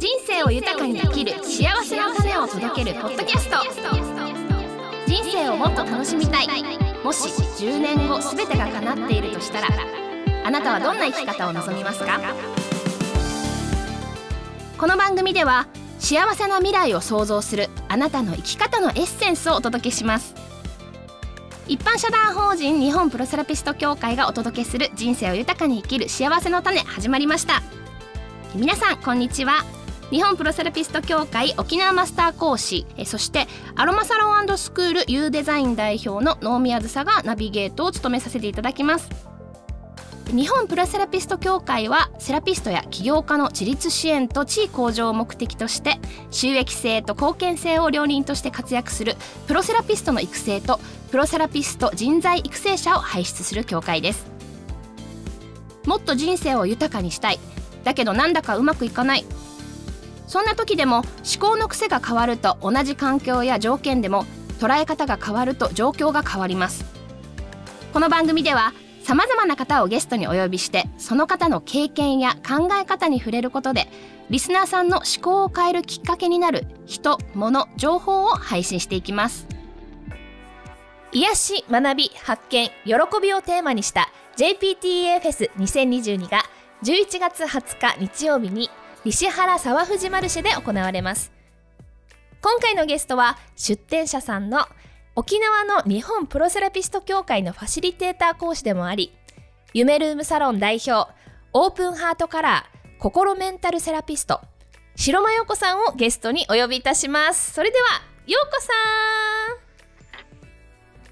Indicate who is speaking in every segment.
Speaker 1: 人生を豊かに生きる幸せの種を届けるポッドキャスト。人生をもっと楽しみたい。もし10年後全てが叶っているとしたらあなたはどんな生き方を望みますか？この番組では幸せな未来を創造するあなたの生き方のエッセンスをお届けします。一般社団法人日本プロセラピスト協会がお届けする人生を豊かに生きる幸せの種始まりました。皆さんこんにちは。日本プロセラピスト協会沖縄マスター講師えそしてアロマサロンスクール U デザイン代表の能宮梓がナビゲートを務めさせていただきます。日本プロセラピスト協会はセラピストや起業家の自立支援と地位向上を目的として収益性と貢献性を両輪として活躍するプロセラピストの育成とプロセラピスト人材育成者を輩出する協会です。もっと人生を豊かにしたい。だけどなんだかうまくいかない。そんな時でも思考の癖が変わると同じ環境や条件でも捉え方が変わると状況が変わります。この番組ではさまざまな方をゲストにお呼びしてその方の経験や考え方に触れることでリスナーさんの思考を変えるきっかけになる人物情報を配信していきます。癒し学び発見喜びをテーマにした JPTA フェス2022が11月20日日曜日に西原沢藤マルシェで行われます今回のゲストは出展者さんの沖縄の日本プロセラピスト協会のファシリテーター講師でもあり、夢ルームサロン代表、オープンハートカラー、心メンタルセラピスト、白間陽子さんをゲストにお呼びいたします。それでは、陽子さ
Speaker 2: ん。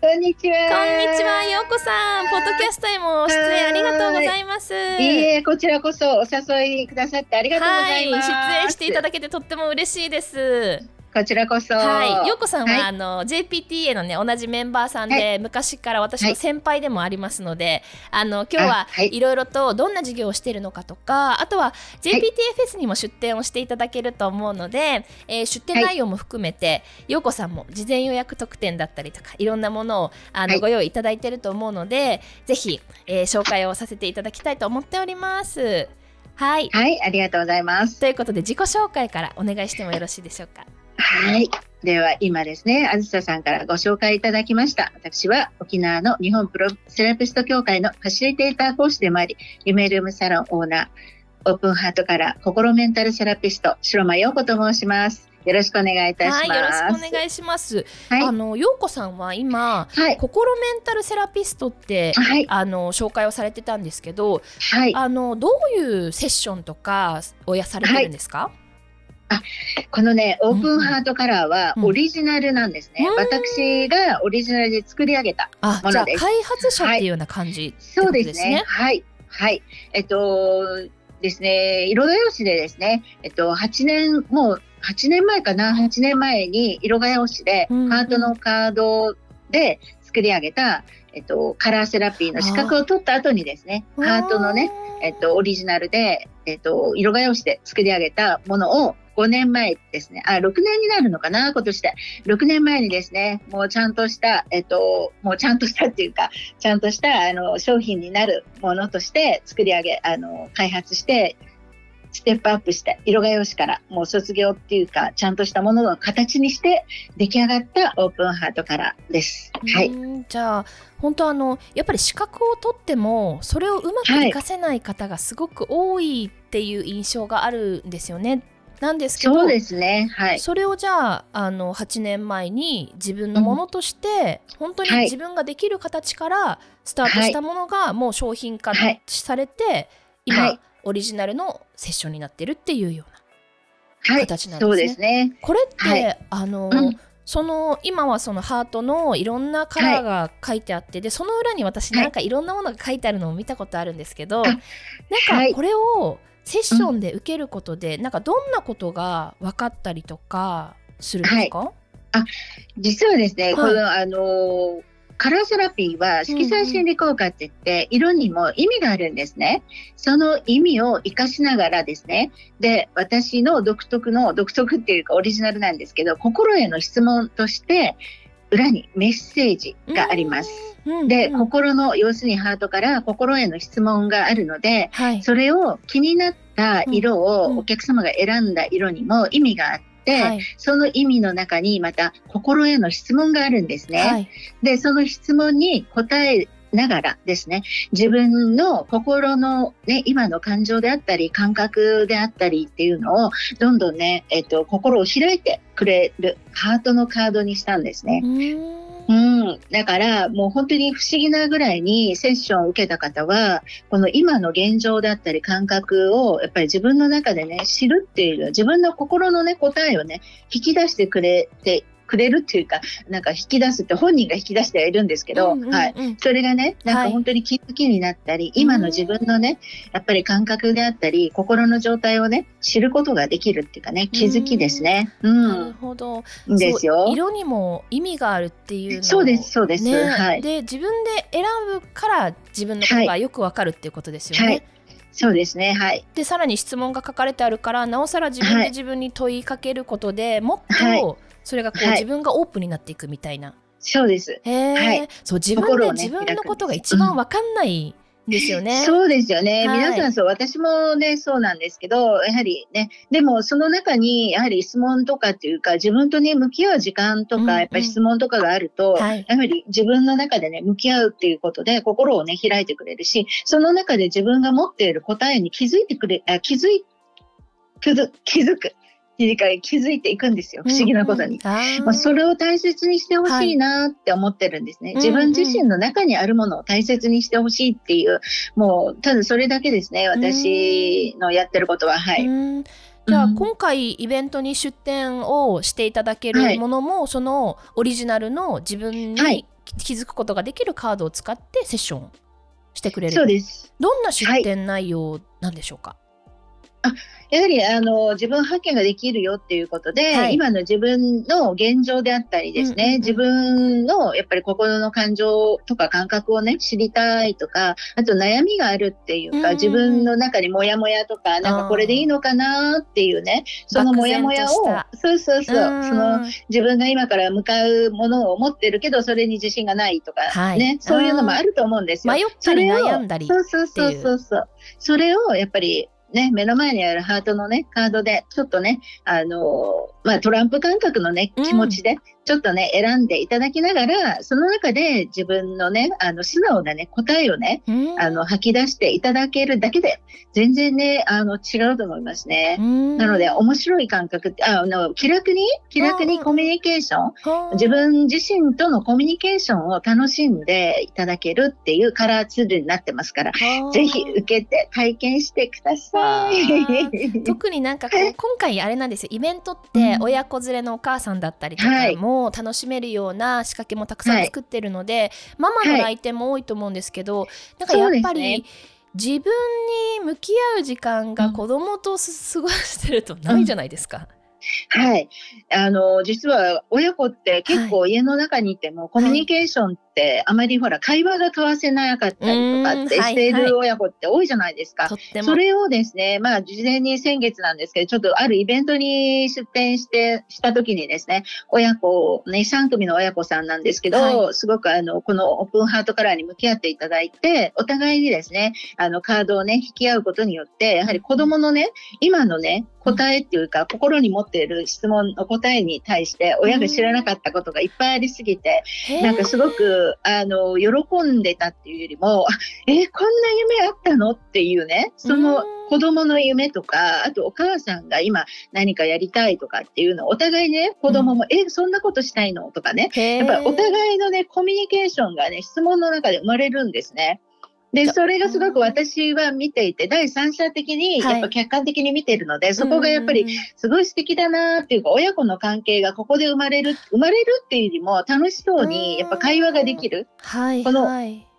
Speaker 2: こんにちは。
Speaker 1: こんにちは、陽子さん。ポッドキャストへも出演ありがとうございます。い
Speaker 2: いえ、こちらこそお誘いくださってありがとうございます。
Speaker 1: はい、出演していただけてとっても嬉しいです。
Speaker 2: こちらこそ。
Speaker 1: はい、ようこさんは、はい、あの JPTA のね同じメンバーさんで、はい、昔から私の先輩でもありますので、はい、あの今日はいろいろとどんな授業をしているのかとか、あとは JPTA フェスにも出展をしていただけると思うので、えー、出展内容も含めて、ようこさんも事前予約特典だったりとかいろんなものをあの、ご用意いただいていると思うので、ぜひ、えー、紹介をさせていただきたいと思っております。はい。
Speaker 2: はい、ありがとうございます。
Speaker 1: ということで自己紹介からお願いしてもよろしいでしょうか？
Speaker 2: はい。では今ですね、あずささんからご紹介いただきました。私は沖縄の日本プロセラピスト協会のファシリテーター講師でもあり、夢ルームサロンオーナー、オープンハートから心メンタルセラピスト、白間陽子と申します。よろしくお願いいたします。はい、よろ
Speaker 1: しくお願いします。はい、あの陽子さんは今、はい、心メンタルセラピストって、はい、あの紹介をされてたんですけど、はい、あのどういうセッションとかをやされてるんですか？はい
Speaker 2: あこのねオープンハートカラーはオリジナルなんですね、うん、私がオリジナルで作り上げたものです。
Speaker 1: 開発者っていうような感じ、ね。
Speaker 2: はい、そうですね。はい。はい。えっとですね色画用紙でですねえっと8年もう8年前かな？8年前に色画用紙でハートのカードで作り上げた、えっと、カラーセラピーの資格を取った後にですねハートのね、えっと、オリジナルで、えっと、色画用紙で作り上げたものを5年前ですね、あ、6年になるのかな、今年で。6年前にですね、もうちゃんとした、えっと、もうちゃんとしたっていうか、ちゃんとした、あの、商品になるものとして作り上げ、あの、開発して、ステップアップして色画用紙からもう卒業っていうかちゃんとしたものの形にして出来上がったオープンハートからです。はい。
Speaker 1: じゃあ本当あのやっぱり資格を取ってもそれをうまく活かせない方がすごく多いっていう印象があるんですよね。なんですけど
Speaker 2: そうですね、はい、
Speaker 1: それをじゃああの8年前に自分のものとして、うん、本当に自分ができる形からスタートしたものがもう商品化されて、はい、今、はい、オリジナルのセッションになってるっていうような形なんですね。そうですね。これって、あの、うん。その今はそのハートのいろんなカラーが書いてあって、はい、でその裏に私なんかいろんなものが書いてあるのを見たことあるんですけど、はい、なんかこれをセッションで受けることで、うん、なんかどんなことが分かったりとかするんですか、はい、
Speaker 2: あ実はですね、はい、このあのカラーセラピーは色彩心理効果って言って、色にも意味があるんですね。その意味を活かしながらですね。で、私の独特の、独特っていうかオリジナルなんですけど、心への質問として、裏にメッセージがあります。で、心の要するにハートから心への質問があるので、はい、それを気になった色をお客様が選んだ色にも意味があって、はい、その意味の中にまた心への質問があるんですね。はい、で、その質問に答えながらですね、自分の心のね、今の感情であったり、感覚であったりっていうのを、どんどんね、えっと、心を開いてくれるハートのカードにしたんですね。うん。だから、もう本当に不思議なぐらいにセッションを受けた方は、この今の現状だったり感覚を、やっぱり自分の中でね、知るっていう、自分の心のね、答えをね、引き出してくれてくれるっていうか、なんか引き出すって本人が引き出してはいるんですけど、うんうんうん、はい。それがね、なんか本当に気づきになったり、はい、今の自分のね、やっぱり感覚であったり、心の状態をね、知ることができるっていうかね、気づきですね。うん。
Speaker 1: なるほど。
Speaker 2: ですよ。
Speaker 1: 色にも意味があるっていう
Speaker 2: そうです、そうです。ね、はい。
Speaker 1: で、自分で選ぶから自分のことがよくわかるっていうことですよね。はい
Speaker 2: そうですね。はい。
Speaker 1: で、さらに質問が書かれてあるから、なおさら自分で自分に問いかけることで、はい、もっとそれがこう、はい、自分がオープンになっていくみたいな。
Speaker 2: そうです。
Speaker 1: へえ、はい、そう自分で、ね、自分のことが一番わかんない、ですよね。
Speaker 2: そうですよね。はい、皆さんそう、私もね、そうなんですけど、やはりね、でもその中に、やはり質問とかっていうか、自分とね、向き合う時間とか、うんうん、やっぱり質問とかがあると、はい、やはり自分の中でね、向き合うっていうことで、心をね、開いてくれるし、その中で自分が持っている答えに気づいてくれ、あ気づい、気づく。理解気づいていくんですよ。不思議なことに、うんうん、まあ、それを大切にしてほしいなって思ってるんですね、はい、自分自身の中にあるものを大切にしてほしいっていうもうただそれだけですね私のやってることは。はい。
Speaker 1: じゃあ、今回イベントに出展をしていただけるものも、はい、そのオリジナルの自分に気づくことができるカードを使ってセッションしてくれる。
Speaker 2: そうです。
Speaker 1: どんな出展内容なんでしょうか、
Speaker 2: あ やはりあの自分発見ができるよっていうことで、はい、今の自分の現状であったりですね、うんうんうん、自分のやっぱり心の感情とか感覚をね、知りたいとか、あと悩みがあるっていうか、う自分の中にモヤモヤとか、なんかこれでいいのかなっていうね、そのモヤモヤを、そうそうそう、うん、その自分が今から向かうものを持ってるけど、それに自信がないとか、はい、ね、そういうのもあると思うんですよ。
Speaker 1: 迷ったり悩んだり
Speaker 2: そう。そうそうそうそう。それをやっぱりね、目の前にあるハートのね、カードで、ちょっとね、あのまあ、トランプ感覚のね、気持ちで、ちょっとね、選んでいただきながら、その中で自分のね、あの、素直なね、答えをね、あの、吐き出していただけるだけで、全然ね、あの、違うと思いますね。なので、面白い感覚って、あの、気楽に、気楽にコミュニケーション、自分自身とのコミュニケーションを楽しんでいただけるっていうカラーツールになってますから、ぜひ受けて体験してください。
Speaker 1: 特になんか今回あれなんですよ、イベントって親子連れのお母さんだったりとかも、も楽しめるような仕掛けもたくさん作ってるので、はい、ママの来店も多いと思うんですけど、はい、なんかやっぱり、自分に向き合う時間が子供と過ごしてるとないじゃないですか。うん。
Speaker 2: はい。あの、実は親子って結構家の中にいてもコミュニケーションってあまりほら会話が交わせなかったりとかってしている親子って多いじゃないですか。それをですね、まあ事前に先月なんですけど、ちょっとあるイベントに出展して、した時にですね、親子、ね、3組の親子さんなんですけど、はい、すごくあの、このオープンハートカラーに向き合っていただいて、お互いにですね、あの、カードをね、引き合うことによって、やはり子供のね、今のね、答えっていうか、心に持っている質問の答えに対して、親が知らなかったことがいっぱいありすぎて、なんかすごく、あの、喜んでたっていうよりも、えー、こんな夢あったのっていうね、その子供の夢とか、あとお母さんが今何かやりたいとかっていうのを、お互いね、子供も、うん、え、そんなことしたいのとかね、やっぱりお互いのね、コミュニケーションがね、質問の中で生まれるんですね。で、それがすごく私は見ていて、第三者的に、やっぱ客観的に見てるので、はい、そこがやっぱりすごい素敵だなっていうか、親子の関係がここで生まれる、生まれるっていうよりも楽しそうに、やっぱ会話ができる。
Speaker 1: はい。
Speaker 2: この、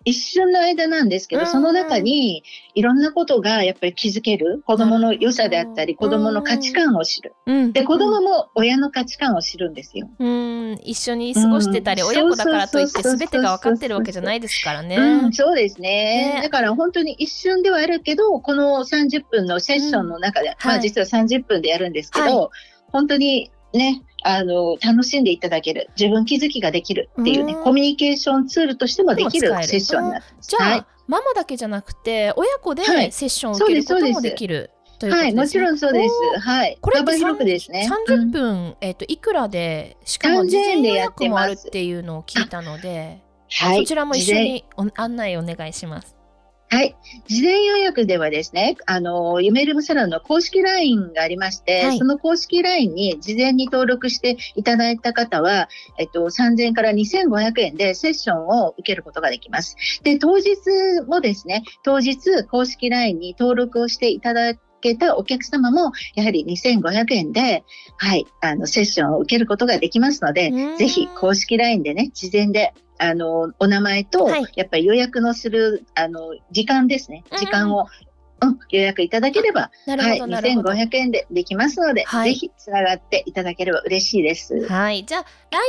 Speaker 2: 一瞬の間なんですけど、その中にいろんなことがやっぱり気づける。子供の良さであったり、子供の価値観を知る。で、子供も親の価値観を知るんですよ。
Speaker 1: うん、一緒に過ごしてたり、親子だからといって全てが分かってるわけじゃないですからね。
Speaker 2: うん、そうですね、ね、だから本当に一瞬ではあるけど、この30分のセッションの中で、まあ実は30分でやるんですけど、はい、本当にね、あの、楽しんでいただける、自分気づきができるっていうね、コミュニケーションツールとしてもできるセッションになって
Speaker 1: じゃあ、はい、ママだけじゃなくて、親子でセッションを受けることもできる。
Speaker 2: はい、はい、もちろんそうです。はい。
Speaker 1: これ幅広くですね。30分、うん、えっ、ー、と、いくらで、しかも事前予約もあるっていうのを聞いたので、はい、そちらも一緒に案内お願いします。
Speaker 2: はい。事前予約ではですね、あの、夢ルームサロンの公式 LINE がありまして、はい、その公式 LINE に事前に登録していただいた方は、えっと、3000円から2500円でセッションを受けることができます。で、当日もですね、当日公式 LINE に登録をしていただけたお客様も、やはり2500円で、はい、あの、セッションを受けることができますので、ぜひ公式 LINE でね、事前であの、お名前と、やっぱり予約のする、あの、時間ですね。時間を、うん、予約いただければ、はい、2500円でできますので、はい、ぜひつながっていただければ嬉しいです。
Speaker 1: はい。じゃあ、LINE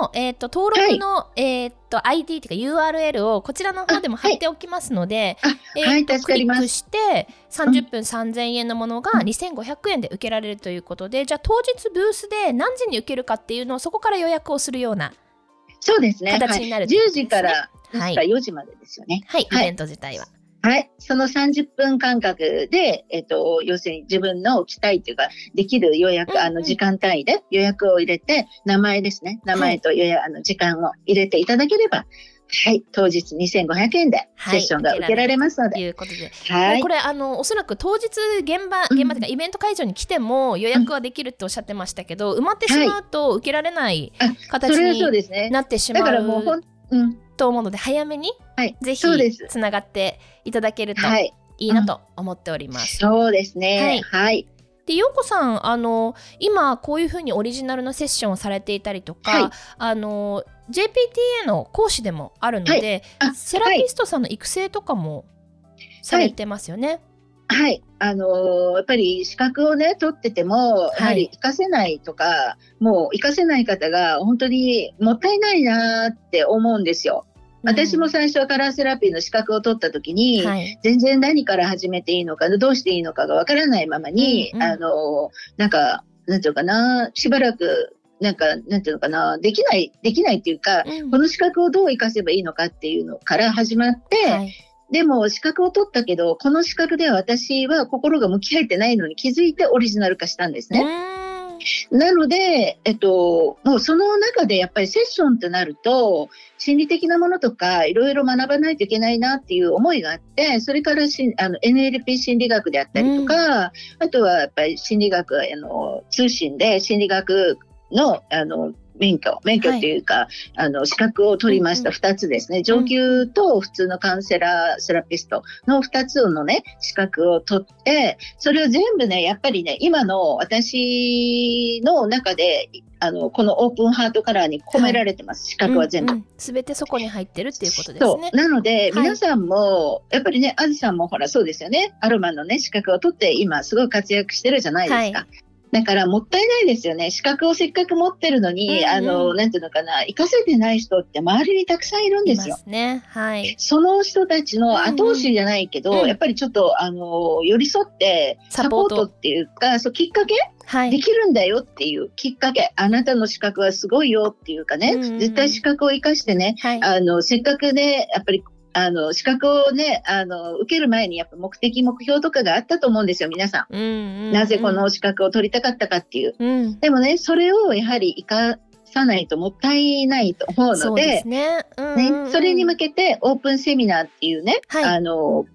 Speaker 1: の、えっ、ー、と、登録の、はい、えっ、と、ID というか URL をこちらの方でも貼っておきますので、
Speaker 2: はい、えー、
Speaker 1: クリックして、30分3000円のものが2500円で受けられるということで、うん、じゃあ当日ブースで何時に受けるかっていうのをそこから予約をするような
Speaker 2: そうですね。形になる、ね、はい、10時から確か？4時までですよね。
Speaker 1: はい、はい、イベント自体は。
Speaker 2: はい。その30分間隔で、えっと、要するに自分の期待というか、できる予約、うんうん、あの、時間単位で予約を入れて、名前ですね。名前と予約、はい、あの、時間を入れていただければ、はい、当日2500円でセッションが受けられますので。
Speaker 1: ということで、はい、これあのおそらく当日現場現場というか、イベント会場に来ても予約はできるっておっしゃってましたけど、埋まってしまうと受けられない形になってしまう。だからもうほん、うん、と思うので早めに、はい、ぜひつながっていただけるといいなと思っております。
Speaker 2: そうですね。はい。はい
Speaker 1: で、ようこさん、あの、今、こういうふうにオリジナルのセッションをされていたりとか、はい、あの、JPTA の講師でもあるので、はい、セラピストさんの育成とかもされてますよね。
Speaker 2: はい、はい、あのー、やっぱり資格をね、取ってても、やはり活かせないとか、もう活かせない方が本当にもったいないなって思うんですよ。私も最初はカラーセラピーの資格を取った時に、はい、全然何から始めていいのか、どうしていいのかがわからないままに、うんうん、あの、なんか、なんていうかな、しばらくなんか、なんていうのかな、できない、できないっていうか、うん、この資格をどう活かせばいいのかっていうのから始まって、はい、でも資格を取ったけど、この資格では私は心が向き合えてないのに気づいてオリジナル化したんですね。なので、えっと、もうその中でやっぱりセッションってなると、心理的なものとかいろいろ学ばないといけないなっていう思いがあって、それからしあの NLP 心理学であったりとか、うん、あとはやっぱり心理学、あの通信で心理学のあの免許、免許っていうか、はい、あの、資格を取りました2つですね。上級と普通のカウンセラー、セラピストの2つのね、資格を取って、それを全部ね、やっぱりね、今の私の中で、あの、このオープンハートカラーに込められてます、はい、資格は全部。
Speaker 1: す、べ、てそこに入ってるっていうことですね。
Speaker 2: なので、皆さんも、やっぱりね、あずさんもほら、そうですよね。アロマのね、資格を取って、今、すごい活躍してるじゃないですか。だからもったいないですよね。資格をせっかく持ってるのに、うんうん、あの、なんていうのかな、活かせてない人って周りにたくさんいるんですよ。
Speaker 1: すね。はい。
Speaker 2: その人たちの後押しじゃないけど、うん。うん、やっぱりちょっと、あの、寄り添って、サポート。っていうか、そう、きっかけはい、できるんだよっていうきっかけ、あなたの資格はすごいよっていうかね、うんうん、絶対資格を生かしてね、はい、あの、せっかくね、やっぱりあの、資格をね、あの、受ける前にやっぱ目的、目標とかがあったと思うんですよ、皆さん。うんうんうん、なぜこの資格を取りたかったかっていう。うん、でもね、それをやはり生かさないともったいないと思うので、そね、うんうんね、それに向けてオープンセミナーっていうね、はい、あの、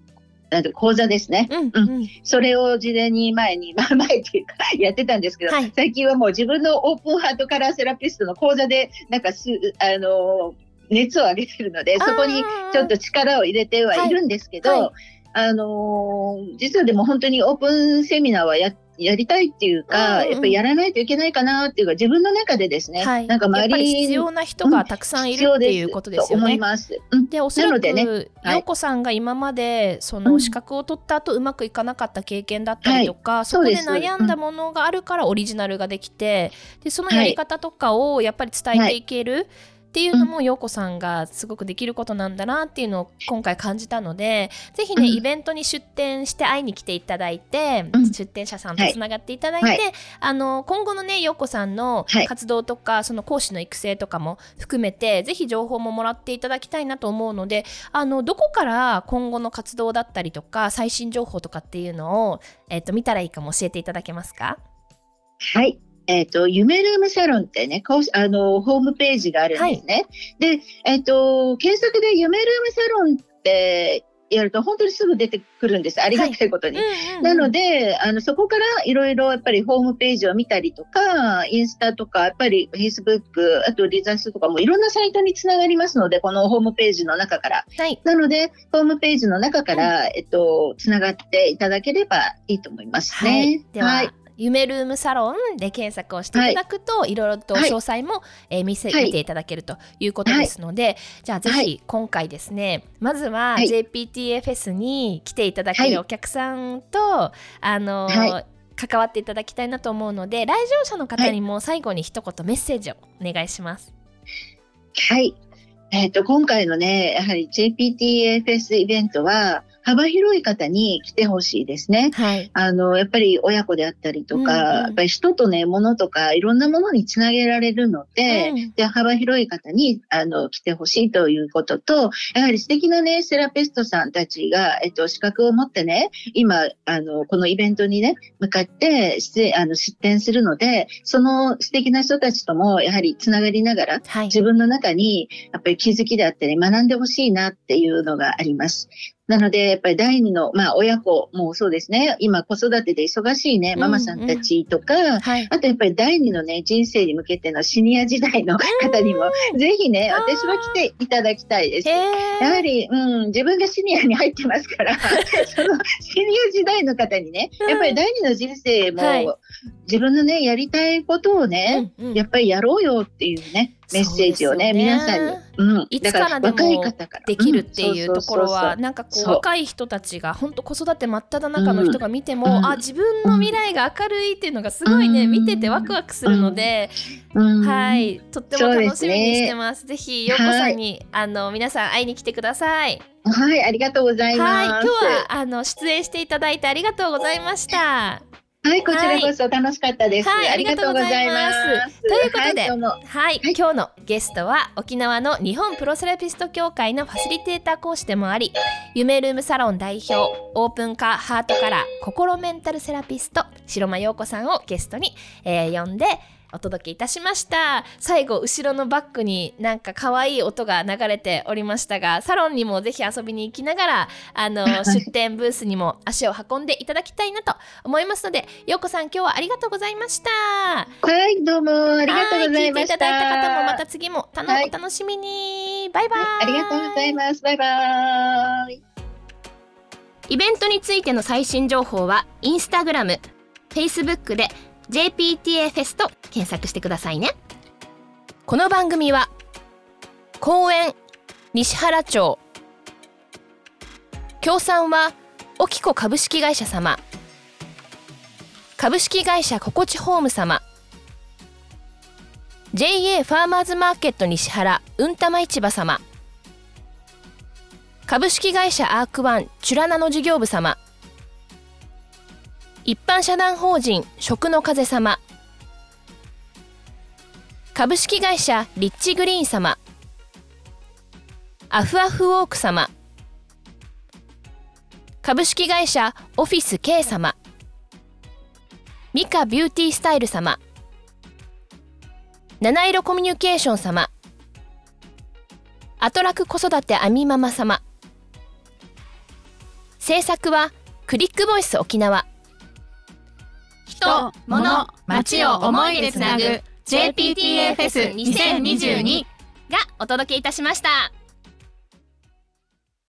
Speaker 2: なんて講座ですね、うん、うん、それを事前に前に、ま あ前っていうかやってたんですけど、はい、最近はもう自分のオープンハートカラーセラピストの講座で、なんかす、あの熱を上げてるので、そこにちょっと力を入れてはいるんですけど、はい。はい、あのー、実はでも本当にオープンセミナーはややりたいっていうか、うんうん、やっぱりやらないといけないかなっていうか、自分の中でですね、はい、
Speaker 1: なんか周りに必要な人がたくさんいる、うん、っていうことですよね。思います。で、おそらく、ね、陽子さんが今までその資格を取った後、うまくいかなかった経験だったりとか、はい、そこで悩んだものがあるからオリジナルができて、でそのやり方とかをやっぱり伝えていける。っていうのも陽子さんがすごくできることなんだなっていうのを今回感じたのでぜひね、イベントに出店して会いに来ていただいて、出店者さんとつながっていただいて、はい、あの今後のね陽子さんの活動とか、その講師の育成とかも含めてぜひ情報ももらっていただきたいなと思うのであのどこから今後の活動だったりとか最新情報とかっていうのを、えーと、見たらいいかも教えていただけますか？
Speaker 2: はいえっ、ー、と、夢ルームサロンってね、あの、ホームページがあるんですね。はい、で、えっ、ー、と、検索で夢ルームサロンってやると本当にすぐ出てくるんです。ありがたいことに。はいうんうん、なので、あの、そこからいろいろやっぱりホームページを見たりとか、インスタとか、やっぱり Facebook、あとリザスとかもいろんなサイトにつながりますので、このホームページの中から。はい、なので、ホームページの中から、うん、えっと、つながっていただければいいと思いますね。はい、
Speaker 1: では、はい夢ルームサロンで検索をしていただくと、はい、いろいろと詳細も、はい、えー、見せ、はい、見ていただけるということですので、じゃあぜひ今回ですね、まずは JPTA フェスに来ていただけるお客さんと、あのー関わっていただきたいなと思うので来場者の方にも最後に一言メッセージをお願いします。
Speaker 2: はい、えーと、今回のねやはり JPTA フェスイベントは幅広い方に来てほしいですね。はい。あの、やっぱり親子であったりとか、うんうん、やっぱり人とね、物とかいろんなものにつなげられるので、うん、で幅広い方に、あの、来てほしいということと、やはり素敵なね、セラピストさんたちが、えっと、資格を持ってね、今、あの、このイベントにね、向かって、あの、出展するので、その素敵な人たちとも、やはりつながりながら、はい、自分の中に、やっぱり気づきであったり、学んでほしいなっていうのがあります。なので、やっぱり第二の、まあ、親子もそうですね、今子育てで忙しいね、ママさんたちとか、うんうんはい、あとやっぱり第二のね、人生に向けてのシニア時代の方にも、ぜひね、私は来ていただきたいです。やはり、うん、自分がシニアに入ってますから、そのシニア時代の方にね、やっぱり第二の人生も、はい、自分のね、やりたいことをね、うんうん、やっぱりやろうよっていうね、メッセージをね、ね。皆さんに、
Speaker 1: うん、いつからでもできるっていうところは、なんかこう若い人たちが本当子育て真っ只中の人が見ても、うん、あ自分の未来が明るいっていうのがすごいね、うん、見ててワクワクするので、はい。とっても楽しみにしてます。すね、ぜひようこさんに、はい、あの皆さん会いに来てください。
Speaker 2: はい、ありがとうございます。
Speaker 1: はい、今日はあの出演していただいてありがとうございました。
Speaker 2: はい、こちらこそ楽しかったです。はい、ありがとうございます。
Speaker 1: ということで、はい、はい、今日のゲストは沖縄の日本プロセラピスト協会のファシリテーター講師でもあり、夢ルームサロン代表、オープンカーハートカラー心メンタルセラピスト白間陽子さんをゲストに、えー、呼んで。お届けいたしました。最後後ろのバックになんか可愛い音が流れておりましたがサロンにもぜひ遊びに行きながらあの 出店ブースにも足を運んでいただきたいなと思いますのでようこさん今日はありがとうございました。
Speaker 2: はいどうもありがとうございました。
Speaker 1: 聞いていただいた方もまた次もたの、はい、お楽しみに。バイバイ、はい、
Speaker 2: ありがとうございます。バイバイ。
Speaker 1: イベントについての最新情報はインスタグラム、フェイスブックで JPTA フェスと検索してくださいね。この番組は公園西原町。協賛はオキコ株式会社様。株式会社心地ホーム様。JA ファーマーズマーケット西原うんたま市場様。株式会社アークワンチュラナの事業部様。一般社団法人食の風様。株式会社リッチグリーン様。アフアフウォーク様。株式会社オフィス K 様。ミカビューティースタイル様。七色コミュニケーション様。アトラク子育てアミママ様。制作はクリックボイス沖縄。
Speaker 3: 人、物、街を思いでつなぐ JPTA フェス2022
Speaker 1: がお届けいたしました。